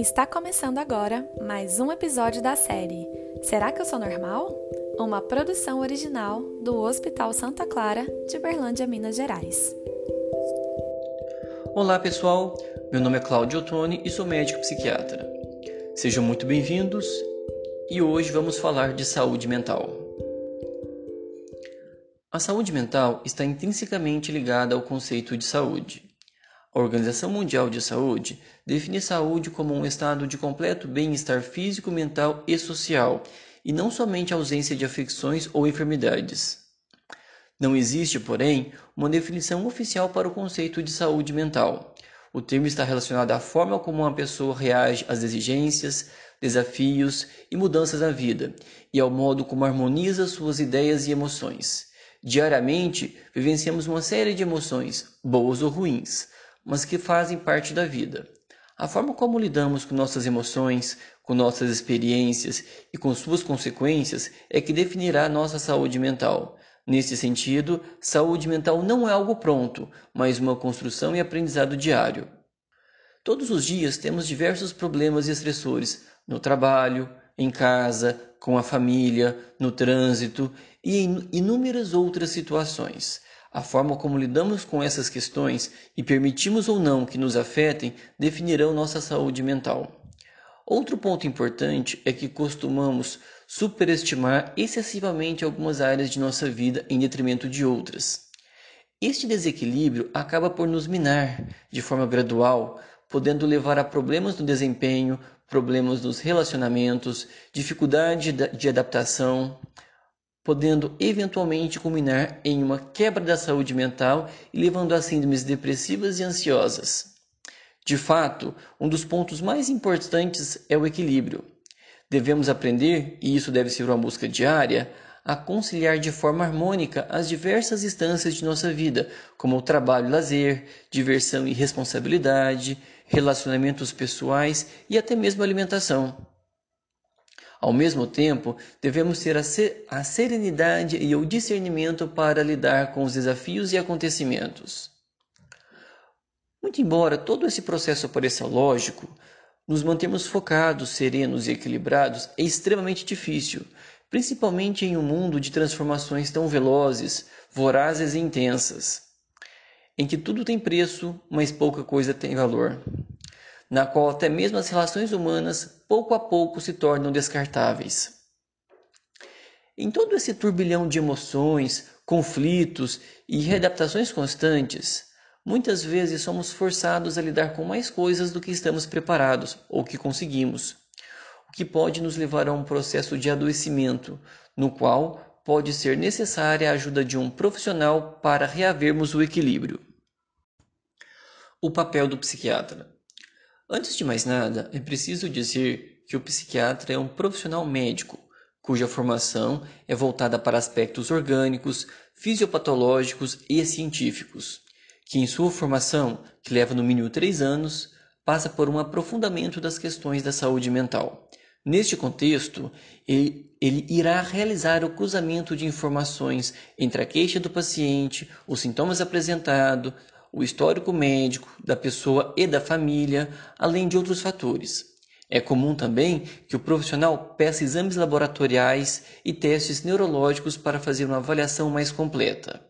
Está começando agora mais um episódio da série Será que eu sou normal? Uma produção original do Hospital Santa Clara de Berlândia, Minas Gerais. Olá pessoal, meu nome é Cláudio Ottoni e sou médico psiquiatra. Sejam muito bem-vindos e hoje vamos falar de saúde mental. A saúde mental está intrinsecamente ligada ao conceito de saúde. A Organização Mundial de Saúde define saúde como um estado de completo bem-estar físico, mental e social, e não somente ausência de afecções ou enfermidades. Não existe, porém, uma definição oficial para o conceito de saúde mental. O termo está relacionado à forma como uma pessoa reage às exigências, desafios e mudanças na vida, e ao modo como harmoniza suas ideias e emoções. Diariamente, vivenciamos uma série de emoções, boas ou ruins, mas que fazem parte da vida. A forma como lidamos com nossas emoções, com nossas experiências e com suas consequências é que definirá nossa saúde mental. Nesse sentido, saúde mental não é algo pronto, mas uma construção e aprendizado diário. Todos os dias temos diversos problemas e estressores no trabalho, em casa, com a família, no trânsito e em inúmeras outras situações. A forma como lidamos com essas questões e permitimos ou não que nos afetem definirão nossa saúde mental. Outro ponto importante é que costumamos superestimar excessivamente algumas áreas de nossa vida em detrimento de outras. Este desequilíbrio acaba por nos minar de forma gradual, podendo levar a problemas no desempenho, problemas nos relacionamentos, dificuldade de adaptação, podendo eventualmente culminar em uma quebra da saúde mental e levando a síndromes depressivas e ansiosas. De fato, um dos pontos mais importantes é o equilíbrio. Devemos aprender, e isso deve ser uma busca diária, a conciliar de forma harmônica as diversas instâncias de nossa vida, como o trabalho e lazer, diversão e responsabilidade, relacionamentos pessoais e até mesmo alimentação. Ao mesmo tempo, devemos ter a, serenidade e o discernimento para lidar com os desafios e acontecimentos. Muito embora todo esse processo pareça lógico, nos mantermos focados, serenos e equilibrados é extremamente difícil, principalmente em um mundo de transformações tão velozes, vorazes e intensas, em que tudo tem preço, mas pouca coisa tem valor na qual até mesmo as relações humanas pouco a pouco se tornam descartáveis. Em todo esse turbilhão de emoções, conflitos e readaptações constantes, muitas vezes somos forçados a lidar com mais coisas do que estamos preparados ou que conseguimos, o que pode nos levar a um processo de adoecimento, no qual pode ser necessária a ajuda de um profissional para reavermos o equilíbrio. O papel do psiquiatra. Antes de mais nada, é preciso dizer que o psiquiatra é um profissional médico cuja formação é voltada para aspectos orgânicos, fisiopatológicos e científicos, que em sua formação, que leva no mínimo três anos, passa por um aprofundamento das questões da saúde mental. Neste contexto, ele, ele, irá realizar o cruzamento de informações entre a queixa do paciente, os sintomas apresentados, o histórico médico da pessoa e da família, além de outros fatores. É comum também que o profissional peça exames laboratoriais e testes neurológicos para fazer uma avaliação mais completa.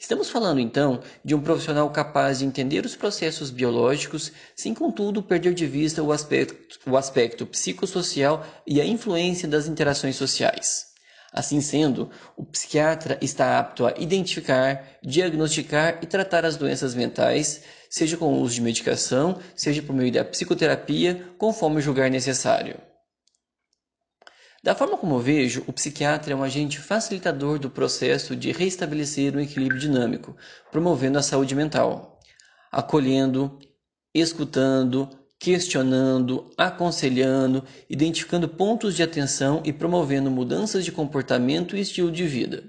Estamos falando então de um profissional capaz de entender os processos biológicos, sem contudo perder de vista o aspecto, o aspecto psicossocial e a influência das interações sociais. Assim sendo, o psiquiatra está apto a identificar, diagnosticar e tratar as doenças mentais, seja com o uso de medicação, seja por meio da psicoterapia, conforme julgar necessário. Da forma como vejo, o psiquiatra é um agente facilitador do processo de restabelecer um equilíbrio dinâmico, promovendo a saúde mental, acolhendo, escutando, questionando, aconselhando, identificando pontos de atenção e promovendo mudanças de comportamento e estilo de vida.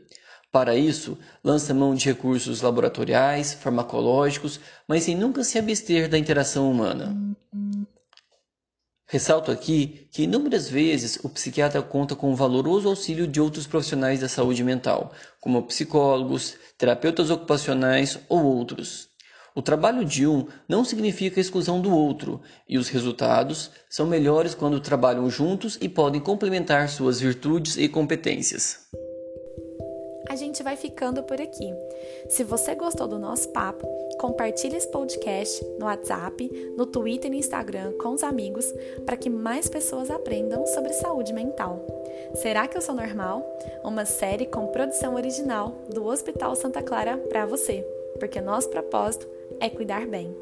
Para isso, lança mão de recursos laboratoriais, farmacológicos, mas sem nunca se abster da interação humana. Ressalto aqui que inúmeras vezes o psiquiatra conta com o valoroso auxílio de outros profissionais da saúde mental, como psicólogos, terapeutas ocupacionais ou outros. O trabalho de um não significa a exclusão do outro, e os resultados são melhores quando trabalham juntos e podem complementar suas virtudes e competências. A gente vai ficando por aqui. Se você gostou do nosso papo, compartilhe esse podcast no WhatsApp, no Twitter e no Instagram com os amigos para que mais pessoas aprendam sobre saúde mental. Será que eu sou normal? Uma série com produção original do Hospital Santa Clara para você, porque nosso propósito é cuidar bem.